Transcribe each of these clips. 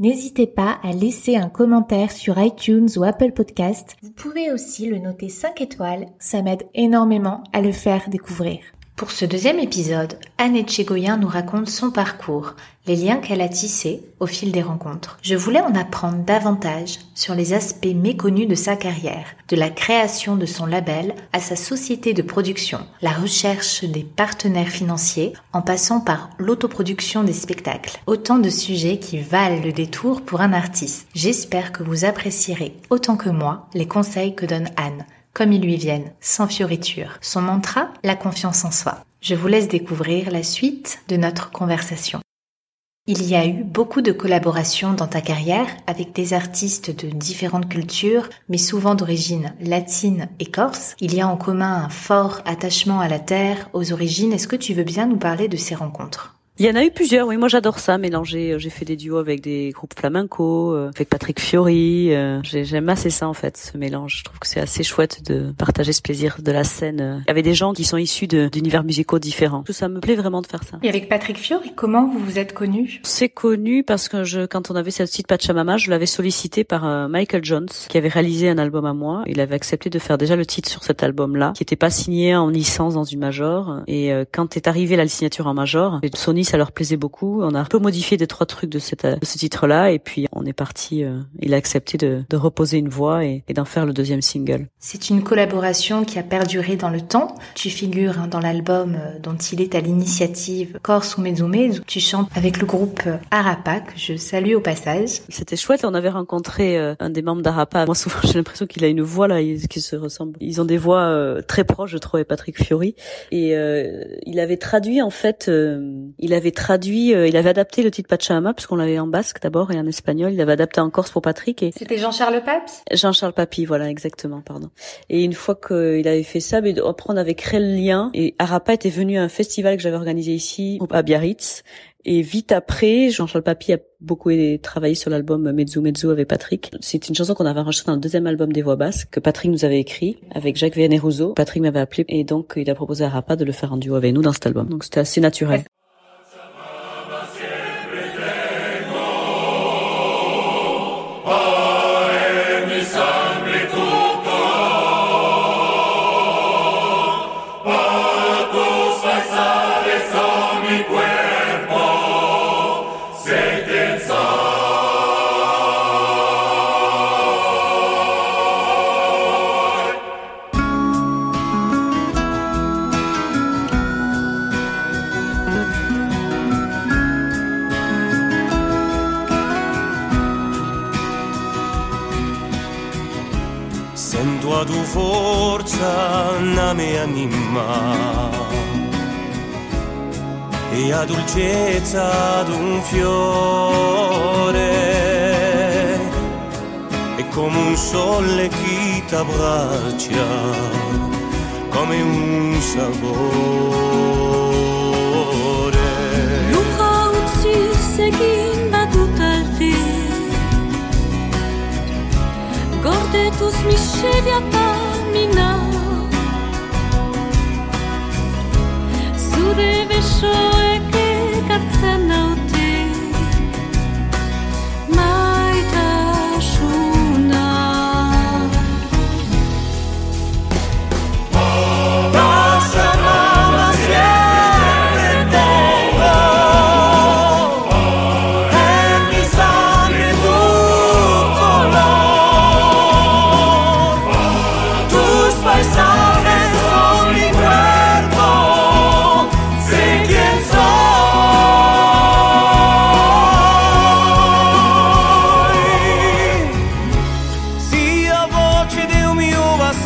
N'hésitez pas à laisser un commentaire sur iTunes ou Apple Podcast. Vous pouvez aussi le noter 5 étoiles, ça m'aide énormément à le faire découvrir. Pour ce deuxième épisode, Anne Etchegoyen nous raconte son parcours, les liens qu'elle a tissés au fil des rencontres. Je voulais en apprendre davantage sur les aspects méconnus de sa carrière, de la création de son label à sa société de production, la recherche des partenaires financiers, en passant par l'autoproduction des spectacles. Autant de sujets qui valent le détour pour un artiste. J'espère que vous apprécierez autant que moi les conseils que donne Anne comme ils lui viennent, sans fioriture. Son mantra, la confiance en soi. Je vous laisse découvrir la suite de notre conversation. Il y a eu beaucoup de collaborations dans ta carrière avec des artistes de différentes cultures, mais souvent d'origine latine et corse. Il y a en commun un fort attachement à la terre, aux origines. Est-ce que tu veux bien nous parler de ces rencontres? Il y en a eu plusieurs, oui. Moi, j'adore ça, mélanger. Euh, j'ai fait des duos avec des groupes flamenco, euh, avec Patrick Fiori. Euh, j'aime assez ça, en fait, ce mélange. Je trouve que c'est assez chouette de partager ce plaisir de la scène avec des gens qui sont issus d'univers musicaux différents. Tout ça me plaît vraiment de faire ça. Et avec Patrick Fiori, comment vous vous êtes connus? C'est connu parce que je, quand on avait cette petite Pachamama, je l'avais sollicité par Michael Jones, qui avait réalisé un album à moi. Il avait accepté de faire déjà le titre sur cet album-là, qui n'était pas signé en licence dans une major. Et quand est arrivé la signature en major, Sony ça leur plaisait beaucoup. On a un peu modifié des trois trucs de, cette, de ce titre-là et puis on est parti. Euh, il a accepté de, de reposer une voix et, et d'en faire le deuxième single. C'est une collaboration qui a perduré dans le temps. Tu figures hein, dans l'album euh, dont il est à l'initiative Corse ou où tu chantes avec le groupe euh, Arapa que je salue au passage. C'était chouette. On avait rencontré un des membres d'Arapa. Moi souvent j'ai l'impression qu'il a une voix là qui se ressemble. Ils ont des voix très proches, je trouvais Patrick Fiori. Et il avait traduit en fait, il avait traduit, euh, il avait adapté le titre Pachamama puisqu'on l'avait en basque d'abord et en espagnol. Il avait adapté en corse pour Patrick. Et c'était Jean-Charles Papi. Jean-Charles Papi, voilà exactement, pardon. Et une fois qu'il avait fait ça, mais après on avait créé le lien. Et Arapa était venu à un festival que j'avais organisé ici à Biarritz. Et vite après, Jean-Charles Papi a beaucoup travaillé sur l'album Mezzo Mezzo avec Patrick. C'est une chanson qu'on avait enregistrée dans le deuxième album des voix basses que Patrick nous avait écrit avec Jacques Vianney-Rousseau. Patrick m'avait appelé et donc il a proposé à Arapa de le faire en duo avec nous dans cet album. Donc c'était assez naturel. la tua forza nella mia anima. E la dolcezza d'un fiore. E come un sole che ti abbraccia come un sapore Luca, uccise chi? където смишевята мина. Суде беше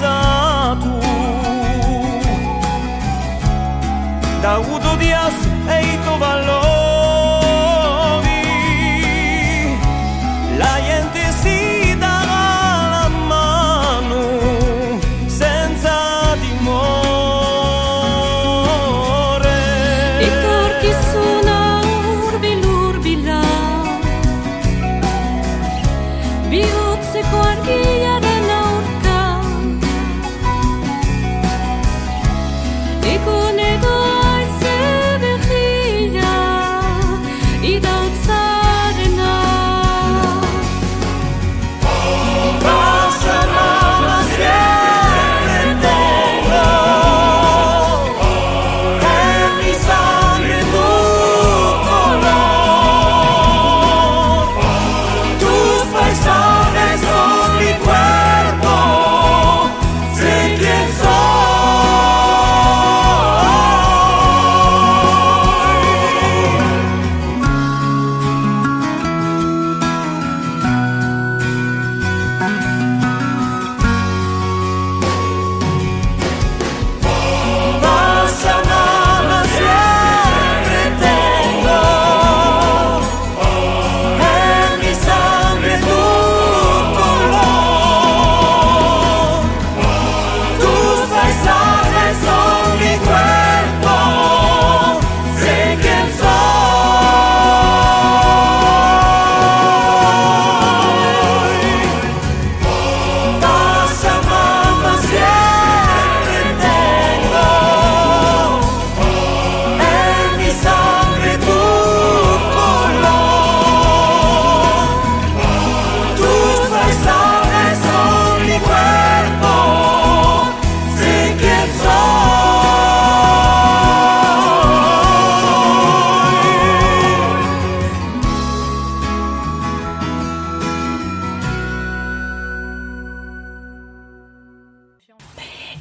satu Da u dias e i to valor.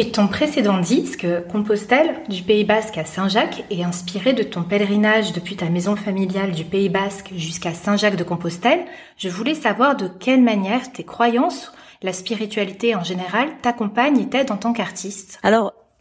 Et ton précédent disque, Compostelle, du Pays Basque à Saint-Jacques, est inspiré de ton pèlerinage depuis ta maison familiale du Pays Basque jusqu'à Saint-Jacques de Compostelle. Je voulais savoir de quelle manière tes croyances, la spiritualité en général, t'accompagnent et t'aident en tant qu'artiste.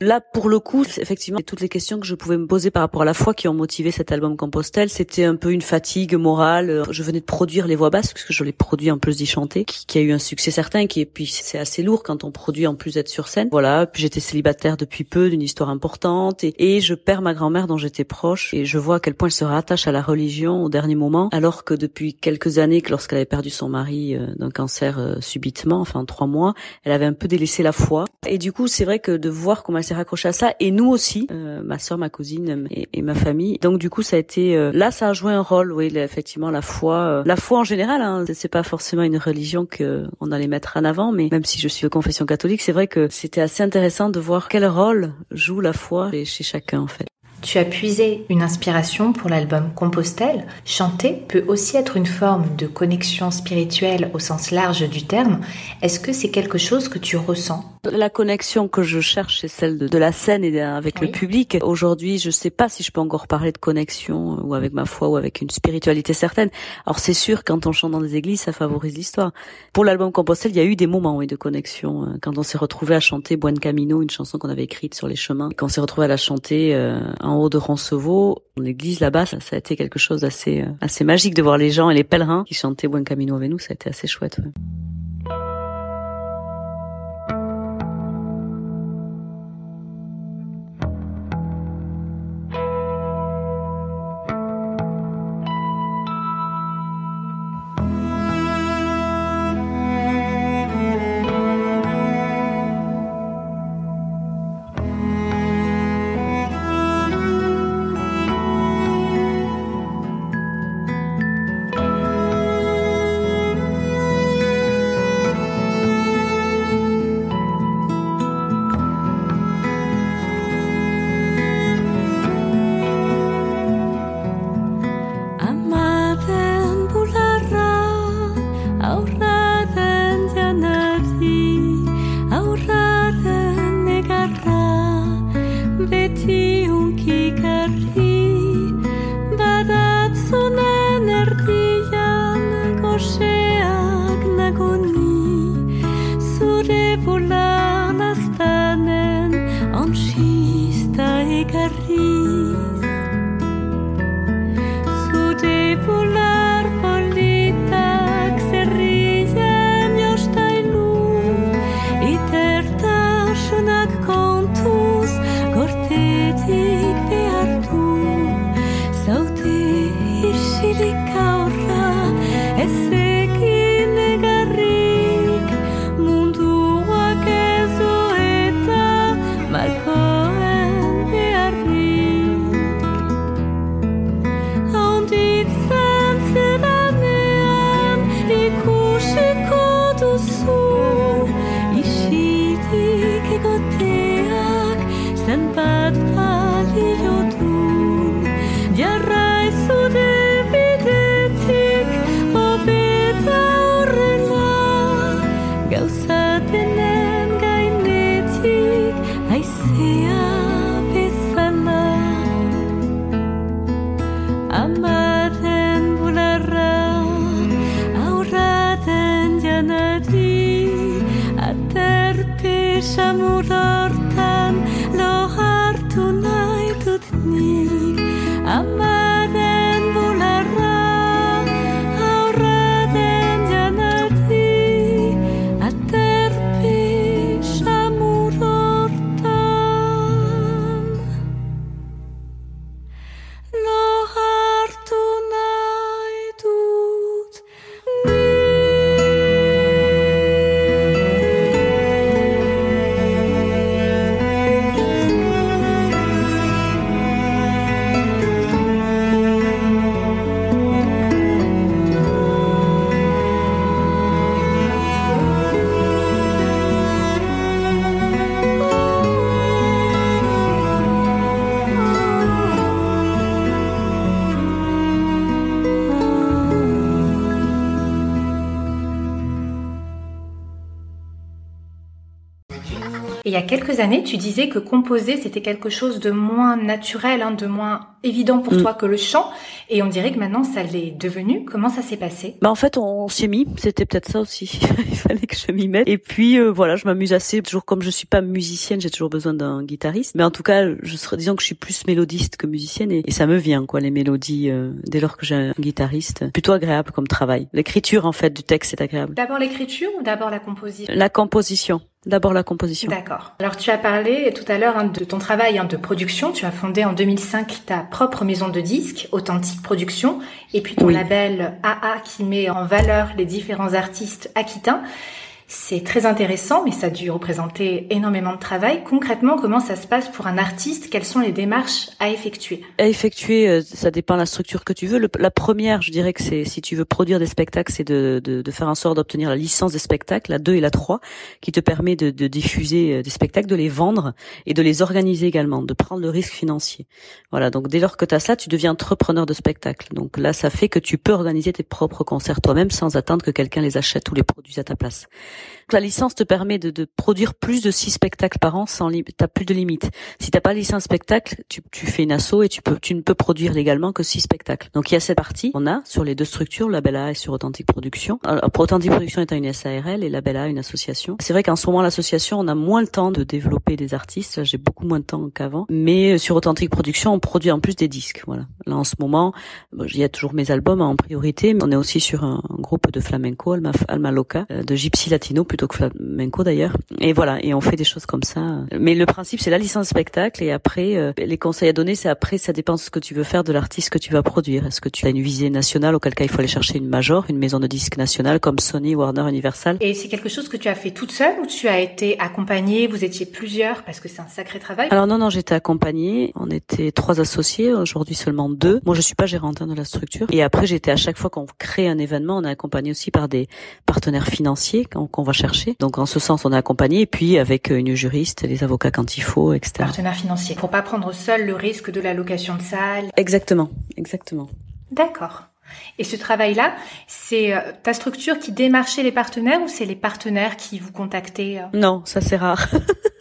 Là, pour le coup, effectivement, toutes les questions que je pouvais me poser par rapport à la foi qui ont motivé cet album Compostelle, c'était un peu une fatigue morale. Je venais de produire les voix basses, parce que je l'ai produit en plus d'y chanter, qui, a eu un succès certain, qui et puis c'est assez lourd quand on produit en plus d'être sur scène. Voilà, puis j'étais célibataire depuis peu, d'une histoire importante, et, et je perds ma grand-mère dont j'étais proche, et je vois à quel point elle se rattache à la religion au dernier moment, alors que depuis quelques années, que lorsqu'elle avait perdu son mari euh, d'un cancer euh, subitement, enfin trois mois, elle avait un peu délaissé la foi. Et du coup, c'est vrai que de voir comment elle s'est raccroché à ça et nous aussi, euh, ma soeur, ma cousine et, ma famille. Donc du coup, ça a été euh, là, ça a joué un rôle, oui, effectivement, la foi, euh, la foi en général. Hein, c'est pas forcément une religion que on allait mettre en avant, mais même si je suis de confession catholique, c'est vrai que c'était assez intéressant de voir quel rôle joue la foi chez chacun en fait. Tu as puisé une inspiration pour l'album Compostelle. Chanter peut aussi être une forme de connexion spirituelle au sens large du terme. Est-ce que c'est quelque chose que tu ressens? La connexion que je cherche, c'est celle de, la scène et avec le public. Aujourd'hui, je ne sais pas si je peux encore parler de connexion euh, ou avec ma foi ou avec une spiritualité certaine. Alors c'est sûr, quand on chante dans des églises, ça favorise l'histoire. Pour l'album Compostelle, il y a eu des moments oui, de connexion. Euh, quand on s'est retrouvé à chanter Buen Camino, une chanson qu'on avait écrite sur les chemins, quand on s'est retrouvé à la chanter euh, en haut de Roncevaux, l'église là-bas, ça, a été quelque chose d'assez euh, assez magique de voir les gens et les pèlerins qui chantaient Buen Camino avec nous, ça a été assez chouette. Et Amar quelques années, tu disais que composer, c'était quelque chose de moins naturel, hein, de moins évident pour mm. toi que le chant. Et on dirait que maintenant, ça l'est devenu. Comment ça s'est passé? Bah en fait, on, s'y est mis. C'était peut-être ça aussi. il fallait que je m'y mette. Et puis euh, voilà, je m'amuse assez. Toujours comme je suis pas musicienne, j'ai toujours besoin d'un guitariste. Mais en tout cas, je serais disons que je suis plus mélodiste que musicienne et, ça me vient quoi les mélodies euh, dès lors que j'ai un guitariste. Plutôt agréable comme travail. L'écriture en fait du texte est agréable. D'abord l'écriture ou d'abord la composition? La composition. D'abord la composition. D'accord. Alors tu as parlé tout à l'heure hein, de ton travail hein, de production. Tu as fondé en 2005 ta propre maison de disques, Authentique Production, et puis ton label AA qui met en valeur les différents artistes aquitains. C'est très intéressant, mais ça a dû représenter énormément de travail. Concrètement, comment ça se passe pour un artiste? Quelles sont les démarches à effectuer? À effectuer, euh, ça dépend de la structure que tu veux. la première, je dirais que c'est si tu veux produire des spectacles, c'est de, de, de, faire en sorte d'obtenir la licence des spectacles, la 2 et la 3, qui te permet de, de diffuser euh, des spectacles, de les vendre et de les organiser également, de prendre le risque financier. Voilà, donc dès lors que tu as ça, tu deviens entrepreneur de spectacle. Donc là, ça fait que tu peux organiser tes propres concerts toi-même sans attendre que quelqu'un les achète ou les produise à ta place. La licence te permet de, de produire plus de six spectacles par an sans. T'as plus de limite. Si t'as pas licence spectacle, tu, tu fais une asso et tu peux, tu ne peux produire légalement que six spectacles. Donc il y a cette partie. On a sur les deux structures, Label A et sur Authentique Production. Alors, Authentique Production étant une SARL et Label A une association. C'est vrai qu'en ce moment l'association, on a moins le temps de développer des artistes. J'ai beaucoup moins de temps qu'avant. Mais euh, sur Authentique Production, on produit en plus des disques. Voilà. Là en ce moment, il y a toujours mes albums en priorité, mais on est aussi sur un, groupe de flamenco, Alma, Alma Loca, euh, de Gypsy Latino plutôt que flamenco d'ailleurs. Et voilà, et on fait des choses comme ça. Mais le principe, c'est la licence spectacle et après, euh, les conseils à donner, c'est après, ça dépend de ce que tu veux faire de l'artiste que tu vas produire. Est-ce que tu as une visée nationale, auquel cas il faut aller chercher une major, une maison de disques nationale comme Sony, Warner, Universal. Et c'est quelque chose que tu as fait toute seule ou tu as été accompagnée, vous étiez plusieurs parce que c'est un sacré travail? Alors non, non, j'étais accompagnée. On était trois associés, aujourd'hui seulement deux. Moi, je suis pas gérante hein, de la structure. Et après, j'étais à chaque fois qu'on crée un événement, on est accompagné aussi par des partenaires financiers qu'on va chercher. Donc en ce sens, on est accompagné, et puis avec une juriste, les avocats quand il faut, etc. Partenaire financier, pour pas prendre seul le risque de la location de salle. Exactement, exactement. D'accord. Et ce travail-là, c'est euh, ta structure qui démarchait les partenaires ou c'est les partenaires qui vous contactaient euh? Non, ça c'est rare.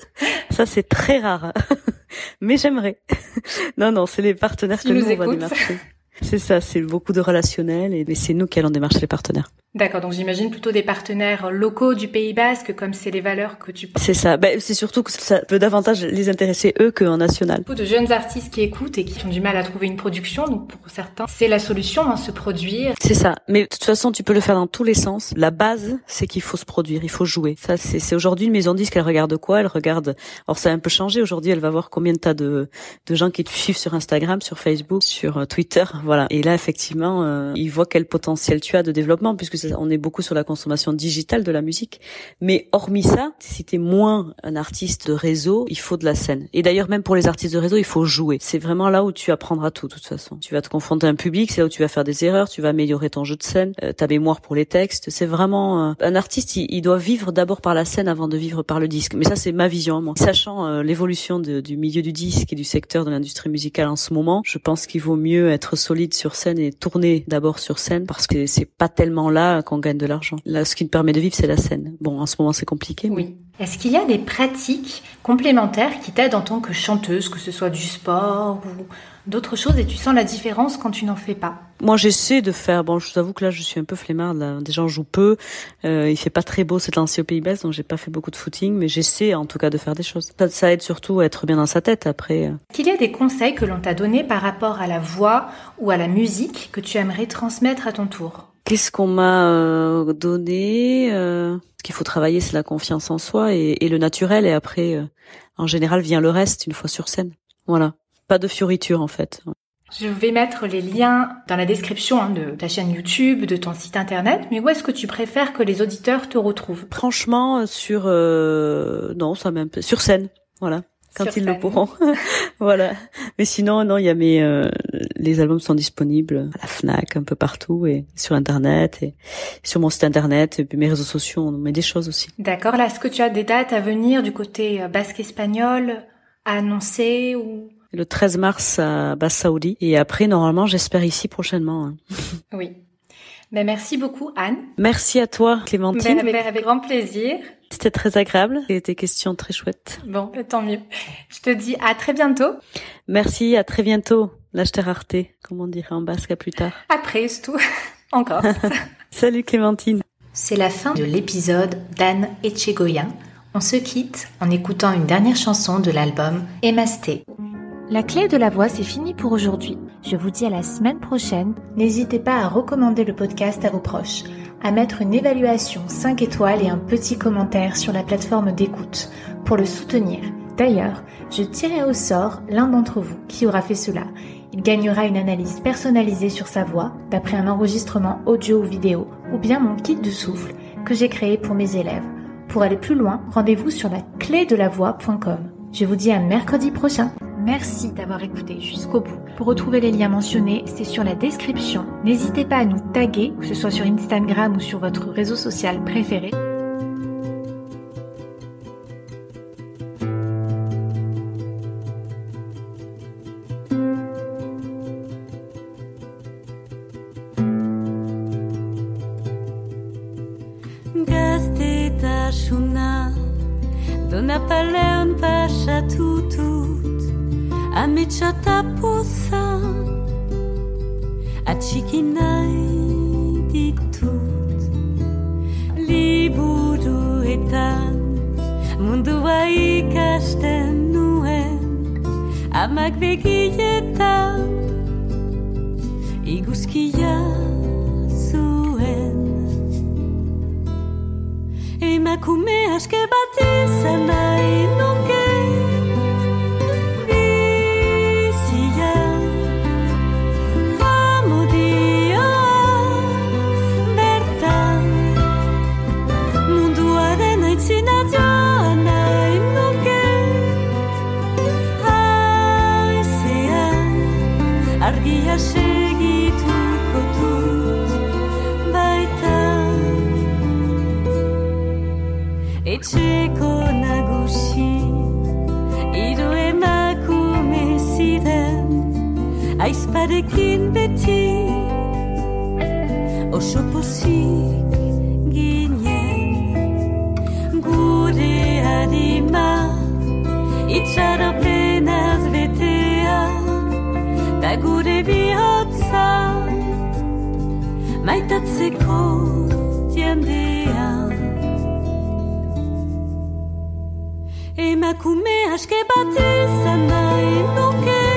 ça c'est très rare. Mais j'aimerais. non, non, c'est les partenaires que nous, nous on va démarcher. C'est ça, c'est beaucoup de relationnel et c'est nous qui allons démarcher les partenaires. D'accord, donc j'imagine plutôt des partenaires locaux du Pays Basque, comme c'est les valeurs que tu... C'est ça, ben, c'est surtout que ça peut davantage les intéresser eux qu'en national. Beaucoup de jeunes artistes qui écoutent et qui ont du mal à trouver une production, donc pour certains, c'est la solution, hein, se produire. C'est ça, mais de toute façon, tu peux le faire dans tous les sens. La base, c'est qu'il faut se produire, il faut jouer. Ça, c'est aujourd'hui une maison de disque, elle regarde quoi? Elle regarde... Alors ça a un peu changé, aujourd'hui elle va voir combien de tas de, de gens qui te suivent sur Instagram, sur Facebook, sur euh, Twitter, voilà. Et là, effectivement, euh, ils voient quel potentiel tu as de développement, puisque on est beaucoup sur la consommation digitale de la musique. Mais hormis ça, si t'es moins un artiste de réseau, il faut de la scène. Et d'ailleurs, même pour les artistes de réseau, il faut jouer. C'est vraiment là où tu apprendras tout, de toute façon. Tu vas te confronter à un public, c'est là où tu vas faire des erreurs, tu vas améliorer ton jeu de scène, euh, ta mémoire pour les textes. C'est vraiment euh, un artiste, il, doit vivre d'abord par la scène avant de vivre par le disque. Mais ça, c'est ma vision, moi. Sachant euh, l'évolution du milieu du disque et du secteur de l'industrie musicale en ce moment, je pense qu'il vaut mieux être solide sur scène et tourner d'abord sur scène parce que c'est pas tellement là qu'on gagne de l'argent. Là, ce qui te permet de vivre, c'est la scène. Bon, en ce moment, c'est compliqué. Oui. Est-ce qu'il y a des pratiques complémentaires qui t'aident en tant que chanteuse, que ce soit du sport ou d'autres choses, et tu sens la différence quand tu n'en fais pas? Moi, j'essaie de faire. Bon, je vous avoue que là, je suis un peu flemmarde. Là. Déjà, on joue peu. Euh, il fait pas très beau, c'est lancé au Pays Basque, donc j'ai pas fait beaucoup de footing, mais j'essaie en tout cas de faire des choses. Ça, ça aide surtout à être bien dans sa tête après. Euh. Qu'il y a des conseils que l'on t'a donnés par rapport à la voix ou à la musique que tu aimerais transmettre à ton tour? Qu'est-ce qu'on m'a euh, donné euh, Ce qu'il faut travailler, c'est la confiance en soi et, le naturel. Et après, euh, en général, vient le reste une fois sur scène. Voilà. Pas de fioriture, en fait. Je vais mettre les liens dans la description hein, de ta chaîne YouTube, de ton site internet. Mais où est-ce que tu préfères que les auditeurs te retrouvent? Franchement, sur non, ça même sur scène. Voilà quand ils le pourront. voilà. Mais sinon, non, il y a mes euh, les albums sont disponibles à la Fnac, un peu partout et sur internet et sur mon site internet et puis mes réseaux sociaux, on met des choses aussi. D'accord. Là, est-ce que tu as des dates à venir du côté euh, basque espagnol à annoncer ou? Le 13 mars à Basse-Saoudi et après normalement j'espère ici prochainement. Hein. oui. Ben, merci beaucoup Anne. Merci à toi Clémentine. Ben, avec, avec grand plaisir. C'était très agréable et tes questions très chouettes. Bon, tant mieux. Je te dis à très bientôt. Merci, à très bientôt. Lâche rareté, comme on dirait en basque, à plus tard. Après, c'est tout. Encore. Salut Clémentine. C'est la fin de l'épisode d'Anne Etchegoyen. On se quitte en écoutant une dernière chanson de l'album Emasté. La clé de la voix, c'est fini pour aujourd'hui. Je vous dis à la semaine prochaine. N'hésitez pas à recommander le podcast à vos proches, à mettre une évaluation 5 étoiles et un petit commentaire sur la plateforme d'écoute pour le soutenir. D'ailleurs, je tirerai au sort l'un d'entre vous qui aura fait cela. Il gagnera une analyse personnalisée sur sa voix d'après un enregistrement audio ou vidéo ou bien mon kit de souffle que j'ai créé pour mes élèves. Pour aller plus loin, rendez-vous sur la clé de voix.com. Je vous dis à mercredi prochain. Merci d'avoir écouté jusqu'au bout. Pour retrouver les liens mentionnés, c'est sur la description. N'hésitez pas à nous taguer, que ce soit sur Instagram ou sur votre réseau social préféré. Ametsa taposa Atxiki nahi ditut. Liburuetan Mundua ikasten nuen Amak begietan Iguzkia zuen. Emakume aske bat izan nahi nuke Maitatzeko diandean Emakume aske bat izan nahi nuke